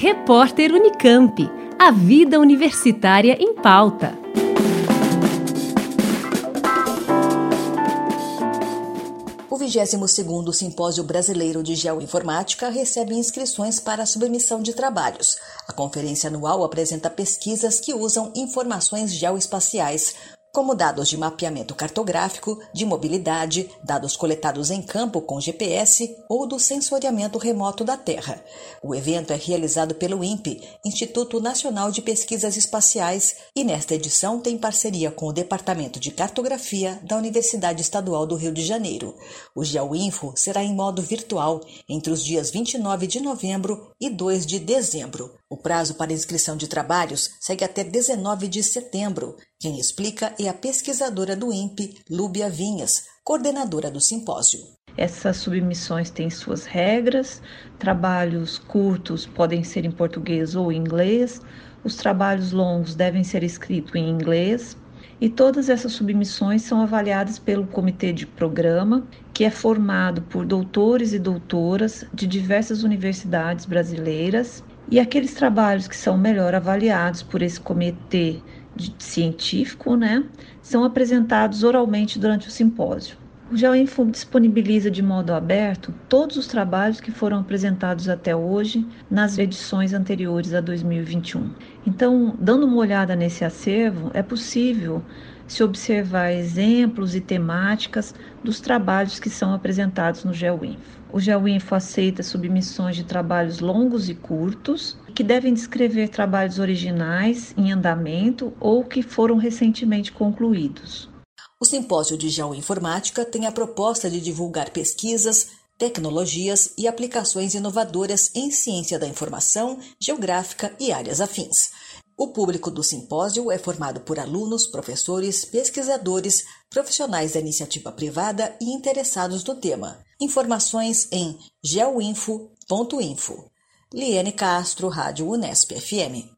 Repórter Unicamp. A vida universitária em pauta. O 22º Simpósio Brasileiro de Geoinformática recebe inscrições para submissão de trabalhos. A conferência anual apresenta pesquisas que usam informações geoespaciais como dados de mapeamento cartográfico, de mobilidade, dados coletados em campo com GPS ou do sensoriamento remoto da Terra. O evento é realizado pelo INPE, Instituto Nacional de Pesquisas Espaciais, e nesta edição tem parceria com o Departamento de Cartografia da Universidade Estadual do Rio de Janeiro. O GeoInfo será em modo virtual entre os dias 29 de novembro e 2 de dezembro. O prazo para inscrição de trabalhos segue até 19 de setembro. Quem explica é a pesquisadora do INPE, Lúbia Vinhas, coordenadora do simpósio. Essas submissões têm suas regras, trabalhos curtos podem ser em português ou em inglês, os trabalhos longos devem ser escritos em inglês, e todas essas submissões são avaliadas pelo comitê de programa, que é formado por doutores e doutoras de diversas universidades brasileiras e aqueles trabalhos que são melhor avaliados por esse comitê científico, né, são apresentados oralmente durante o simpósio. O GeoInfo disponibiliza de modo aberto todos os trabalhos que foram apresentados até hoje nas edições anteriores a 2021. Então, dando uma olhada nesse acervo, é possível se observar exemplos e temáticas dos trabalhos que são apresentados no GeoInfo. O GeoInfo aceita submissões de trabalhos longos e curtos, que devem descrever trabalhos originais em andamento ou que foram recentemente concluídos. O simpósio de geoinformática tem a proposta de divulgar pesquisas, tecnologias e aplicações inovadoras em ciência da informação, geográfica e áreas afins. O público do simpósio é formado por alunos, professores, pesquisadores, profissionais da iniciativa privada e interessados no tema. Informações em geoinfo.info. Liane Castro, Rádio Unesp FM.